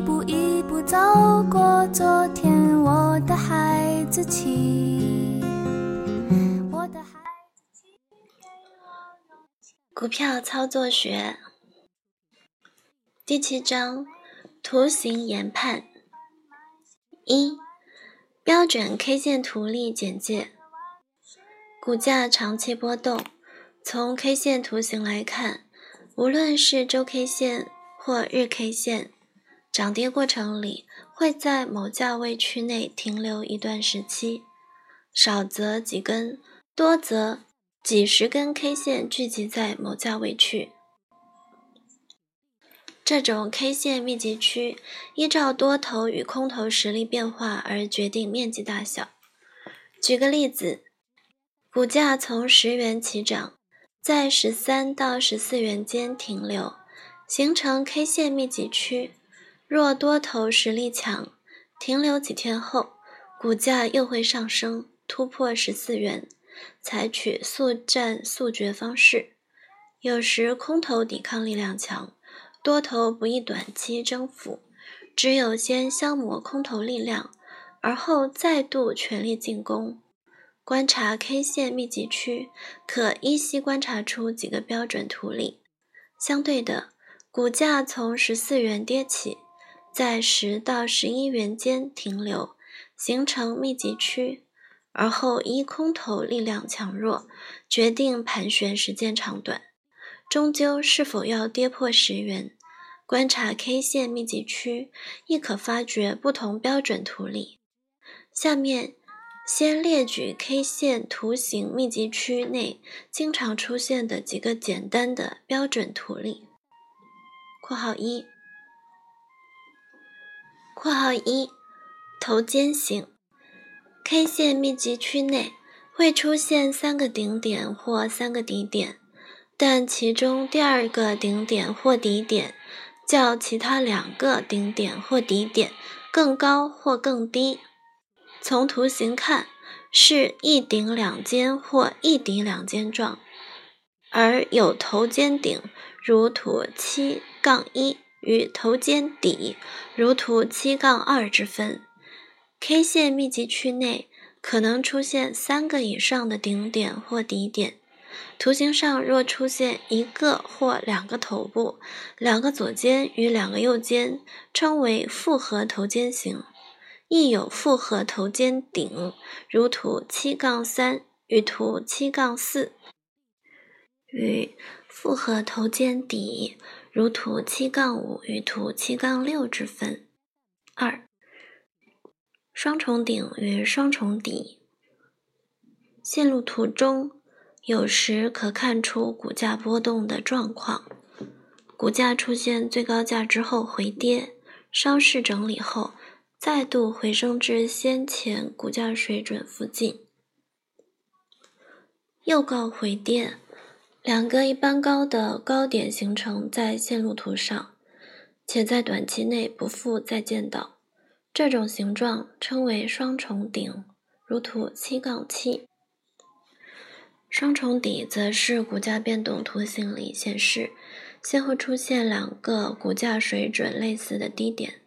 一步一步走过昨天，我的孩子气，股票操作学第七章：图形研判。一、标准 K 线图例简介。股价长期波动，从 K 线图形来看，无论是周 K 线或日 K 线，涨跌过程里会在某价位区内停留一段时期，少则几根，多则几十根 K 线聚集在某价位区。这种 K 线密集区依照多头与空头实力变化而决定面积大小。举个例子。股价从十元起涨，在十三到十四元间停留，形成 K 线密集区。若多头实力强，停留几天后，股价又会上升，突破十四元，采取速战速决方式。有时空头抵抗力量强，多头不易短期征服，只有先消磨空头力量，而后再度全力进攻。观察 K 线密集区，可依稀观察出几个标准图例。相对的，股价从十四元跌起，在十到十一元间停留，形成密集区，而后依空头力量强弱，决定盘旋时间长短，终究是否要跌破十元。观察 K 线密集区，亦可发掘不同标准图例。下面。先列举 K 线图形密集区内经常出现的几个简单的标准图例。括号一，括号一，头肩形。K 线密集区内会出现三个顶点或三个底点，但其中第二个顶点或底点较其他两个顶点或底点更高或更低。从图形看，是一顶两尖或一底两尖状，而有头肩顶，如图七杠一，与头肩底，如图七杠二之分。K 线密集区内可能出现三个以上的顶点或底点。图形上若出现一个或两个头部，两个左肩与两个右肩，称为复合头肩形。亦有复合头肩顶，如图七杠三与图七杠四；与复合头肩底，如图七杠五与图七杠六之分。二、双重顶与双重底。线路图中有时可看出股价波动的状况，股价出现最高价之后回跌，稍事整理后。再度回升至先前股价水准附近，又告回跌，两个一般高的高点形成在线路图上，且在短期内不复再见到。这种形状称为双重顶，如图七杠七。双重底则是股价变动图形里显示先后出现两个股价水准类似的低点。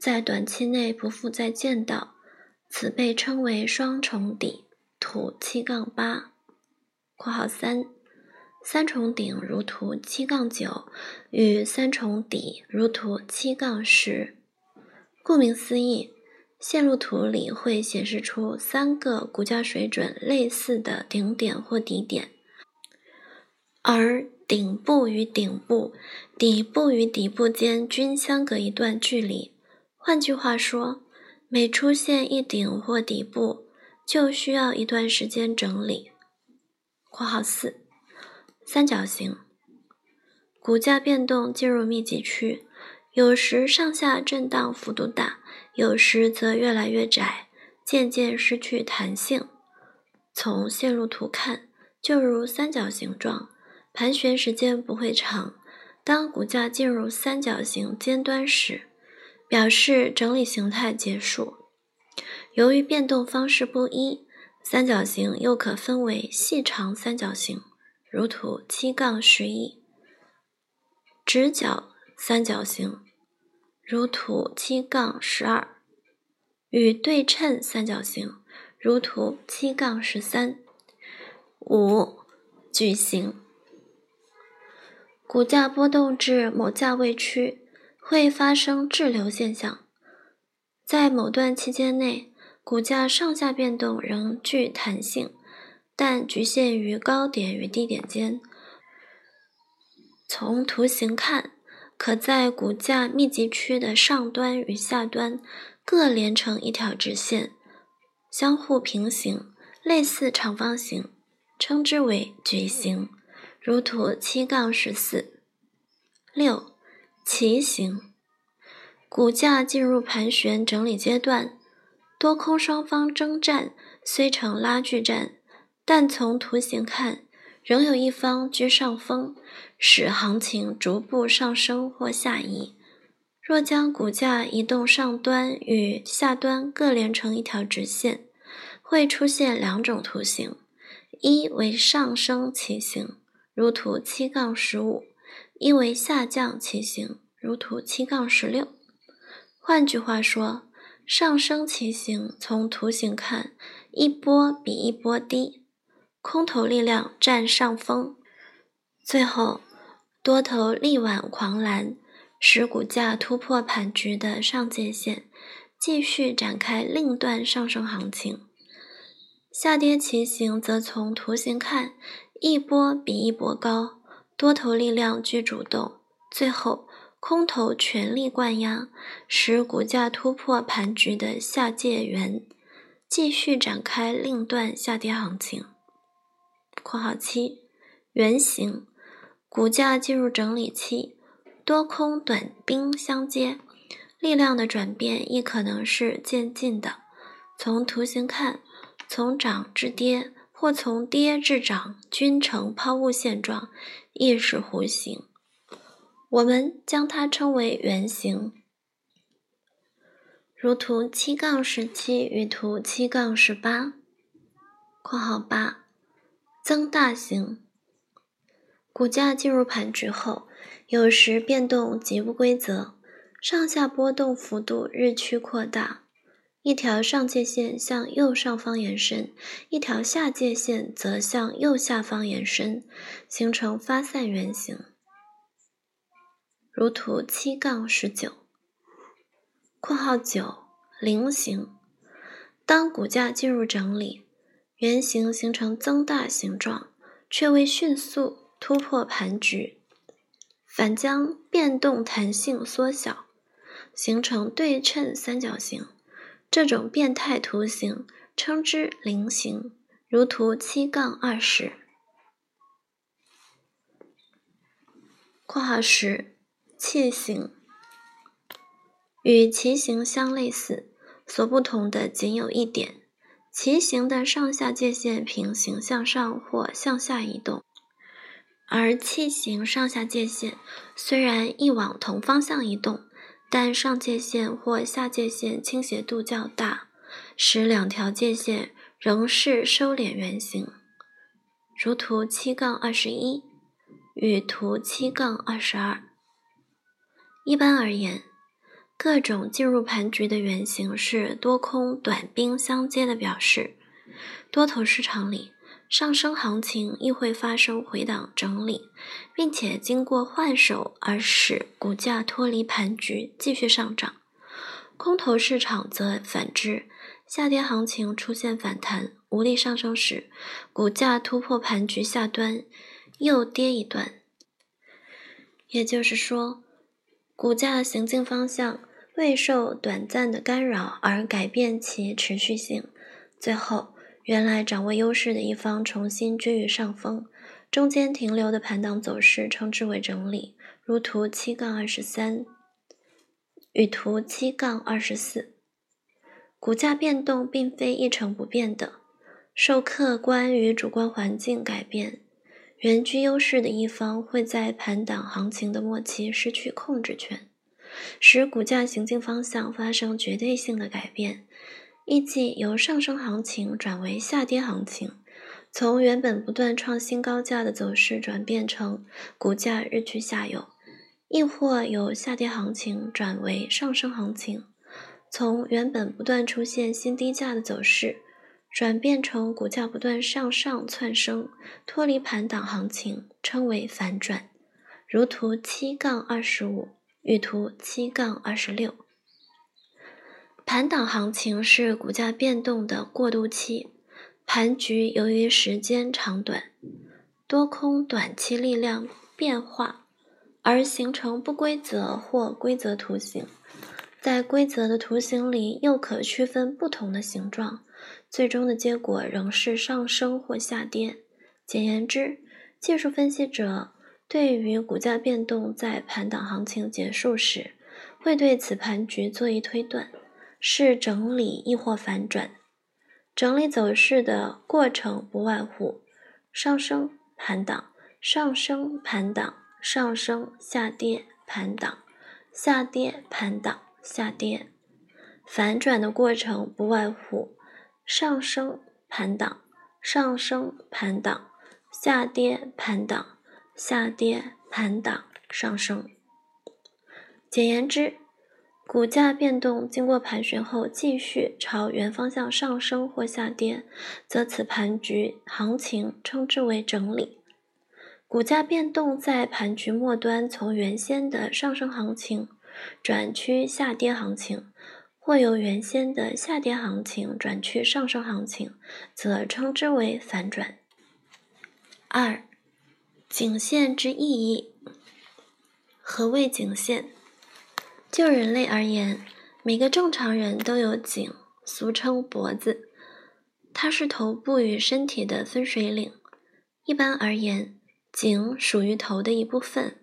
在短期内不复再见到，此被称为双重底。图七杠八（括号三）三重顶如图七杠九与三重底如图七杠十。顾名思义，线路图里会显示出三个股价水准类似的顶点或底点，而顶部与顶部、底部与底部间均相隔一段距离。换句话说，每出现一顶或底部，就需要一段时间整理。（括号四）三角形，股价变动进入密集区，有时上下震荡幅度大，有时则越来越窄，渐渐失去弹性。从线路图看，就如三角形状，盘旋时间不会长。当股价进入三角形尖端时，表示整理形态结束。由于变动方式不一，三角形又可分为细长三角形，如图七杠十一；直角三角形，如图七杠十二，与对称三角形，如图七杠十三。五、矩形。股价波动至某价位区，会发生滞留现象。在某段期间内，股价上下变动仍具弹性，但局限于高点与低点间。从图形看，可在股价密集区的上端与下端各连成一条直线，相互平行，类似长方形，称之为矩形。如图七杠十四。六、旗形。股价进入盘旋整理阶段，多空双方征战虽成拉锯战，但从图形看，仍有一方居上风，使行情逐步上升或下移。若将股价移动上端与下端各连成一条直线，会出现两种图形：一为上升旗形，如图七杠十五；一为下降旗形，如图七杠十六。换句话说，上升旗形从图形看，一波比一波低，空头力量占上风，最后多头力挽狂澜，使股价突破盘局的上界线，继续展开另段上升行情。下跌情形则从图形看，一波比一波高，多头力量居主动，最后。空头全力灌压，使股价突破盘局的下界缘，继续展开另段下跌行情。（括号七）圆形，股价进入整理期，多空短兵相接，力量的转变亦可能是渐进的。从图形看，从涨至跌，或从跌至涨，均呈抛物线状，亦是弧形。我们将它称为圆形，如图七杠十七与图七杠十八（括号八）。增大型，股价进入盘局后，有时变动极不规则，上下波动幅度日趋扩大，一条上界线向右上方延伸，一条下界线则向右下方延伸，形成发散圆形。如图七杠十九（括号九）菱形，当股价进入整理，圆形形成增大形状，却未迅速突破盘局，反将变动弹性缩小，形成对称三角形。这种变态图形称之菱形。如图七杠二十（括号十）。器形与棋形相类似，所不同的仅有一点：旗形的上下界线平行向上或向下移动，而器形上下界线虽然亦往同方向移动，但上界线或下界线倾斜度较大，使两条界线仍是收敛圆形。如图七杠二十一与图七杠二十二。一般而言，各种进入盘局的原形是多空短兵相接的表示。多头市场里，上升行情亦会发生回档整理，并且经过换手而使股价脱离盘局继续上涨。空头市场则反之，下跌行情出现反弹无力上升时，股价突破盘局下端又跌一段。也就是说。股价行进方向未受短暂的干扰而改变其持续性，最后原来掌握优势的一方重新居于上风，中间停留的盘档走势称之为整理，如图七杠二十三与图七杠二十四。股价变动并非一成不变的，受客观与主观环境改变。原居优势的一方会在盘档行情的末期失去控制权，使股价行进方向发生绝对性的改变，意即由上升行情转为下跌行情，从原本不断创新高价的走势转变成股价日趋下游，亦或由下跌行情转为上升行情，从原本不断出现新低价的走势，转变成股价不断向上窜升，脱离盘档行情，称为反转。如图七杠二十五与图七杠二十六。盘档行情是股价变动的过渡期，盘局由于时间长短、多空短期力量变化。而形成不规则或规则图形，在规则的图形里又可区分不同的形状，最终的结果仍是上升或下跌。简言之，技术分析者对于股价变动在盘档行情结束时，会对此盘局做一推断，是整理亦或反转。整理走势的过程不外乎上升盘档、上升盘档。上升、下跌、盘档，下跌、盘档，下跌。反转的过程不外乎上升、盘档，上升、盘档，下跌、盘档，下跌、盘档，上升。简言之，股价变动经过盘旋后继续朝原方向上升或下跌，则此盘局行情称之为整理。股价变动在盘局末端从原先的上升行情转趋下跌行情，或由原先的下跌行情转趋上升行情，则称之为反转。二、颈线之意义。何谓颈线？就人类而言，每个正常人都有颈，俗称脖子，它是头部与身体的分水岭。一般而言，颈属于头的一部分，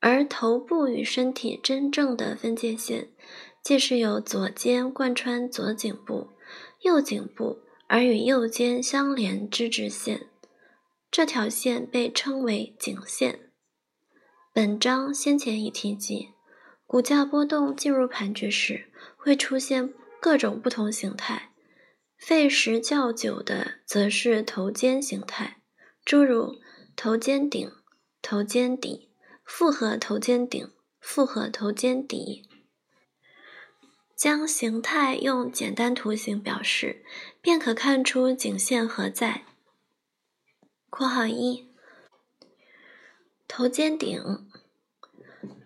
而头部与身体真正的分界线，即是由左肩贯穿左颈部、右颈部，而与右肩相连之直线。这条线被称为颈线。本章先前已提及，股价波动进入盘局时，会出现各种不同形态，费时较久的则是头肩形态，诸如。头肩顶、头肩底、复合头肩顶、复合头肩底，将形态用简单图形表示，便可看出颈线何在。括号一：头肩顶，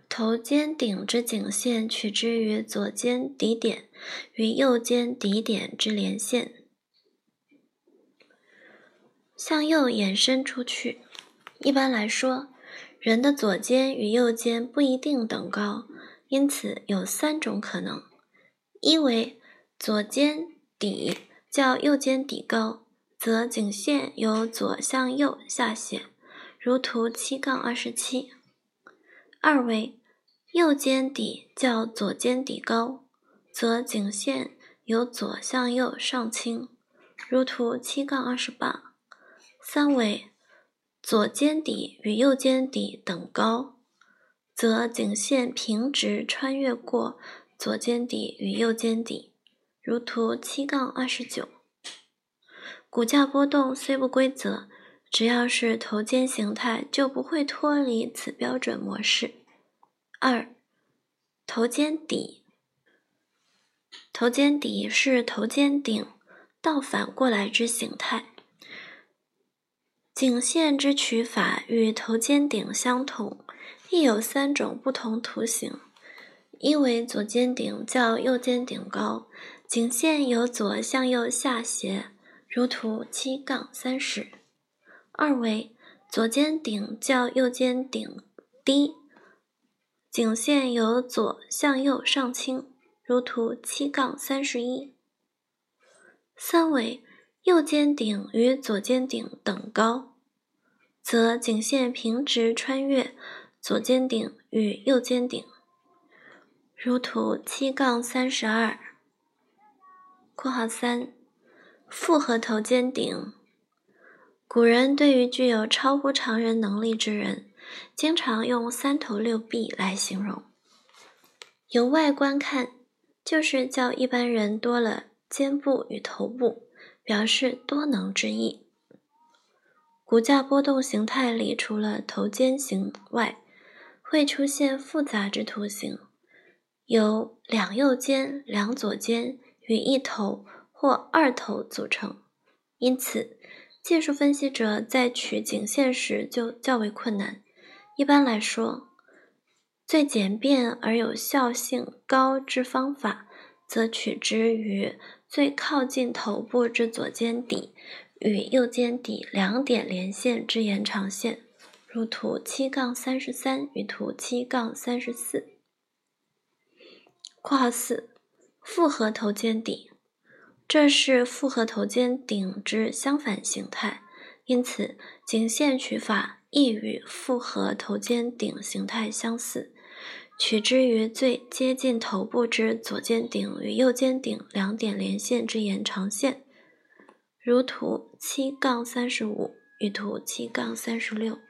头肩顶之颈线取之于左肩底点与右肩底点之连线，向右延伸出去。一般来说，人的左肩与右肩不一定等高，因此有三种可能：一为左肩底较右肩底高，则颈线由左向右下斜，如图七杠二十七；二为右肩底较左肩底高，则颈线由左向右上倾，如图七杠二十八；三为。左肩底与右肩底等高，则颈线平直穿越过左肩底与右肩底，如图七杠二十九。股价波动虽不规则，只要是头肩形态，就不会脱离此标准模式。二、头肩底，头肩底是头肩顶倒反过来之形态。颈线之取法与头肩顶相同，亦有三种不同图形：一为左肩顶较右肩顶高，颈线由左向右下斜，如图七杠三十；二为左肩顶较右肩顶低，颈线由左向右上倾，如图七杠三十一；三为。右肩顶与左肩顶等高，则颈线平直穿越左肩顶与右肩顶，如图七杠三十二。括号三，复合头肩顶。古人对于具有超乎常人能力之人，经常用三头六臂来形容。由外观看，就是较一般人多了肩部与头部。表示多能之意。骨架波动形态里，除了头肩形外，会出现复杂之图形，由两右肩、两左肩与一头或二头组成，因此技术分析者在取颈线时就较为困难。一般来说，最简便而有效性高之方法，则取之于最靠近头部之左肩底与右肩底两点连线之延长线，如图七杠三十三与图七杠三十四。括号四，复合头肩顶，这是复合头肩顶之相反形态，因此颈线取法亦与复合头肩顶形态相似，取之于最接近头部之左肩顶与右肩顶两点连线之延长线，如图七杠三十五与图七杠三十六。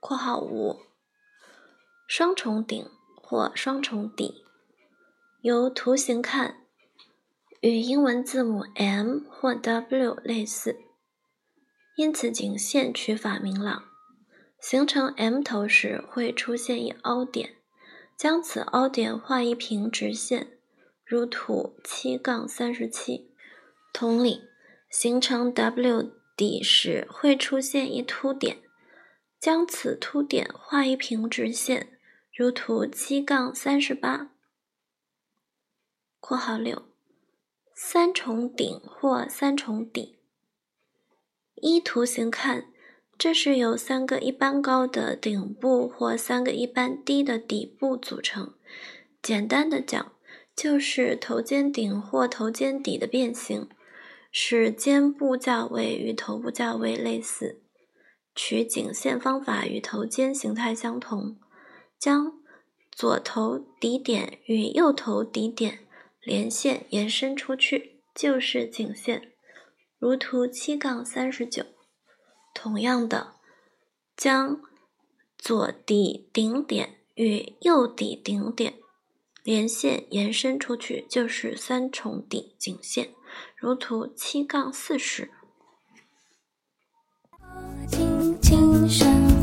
括号五，双重顶或双重底。由图形看，与英文字母 M 或 W 类似，因此颈线取法明朗。形成 M 头时会出现一凹点，将此凹点画一平直线，如图七杠三十七。同理，形成 W 底时会出现一凸点，将此凸点画一平直线，如图七杠三十八。括号六，三重顶或三重底。依图形看，这是由三个一般高的顶部或三个一般低的底部组成。简单的讲，就是头肩顶或头肩底的变形，使肩部价位与头部价位类似。取颈线方法与头肩形态相同，将左头底点与右头底点。连线延伸出去就是颈线，如图七杠三十九。同样的，将左底顶点与右底顶点连线延伸出去就是三重底颈线，如图七杠四十。轻轻声。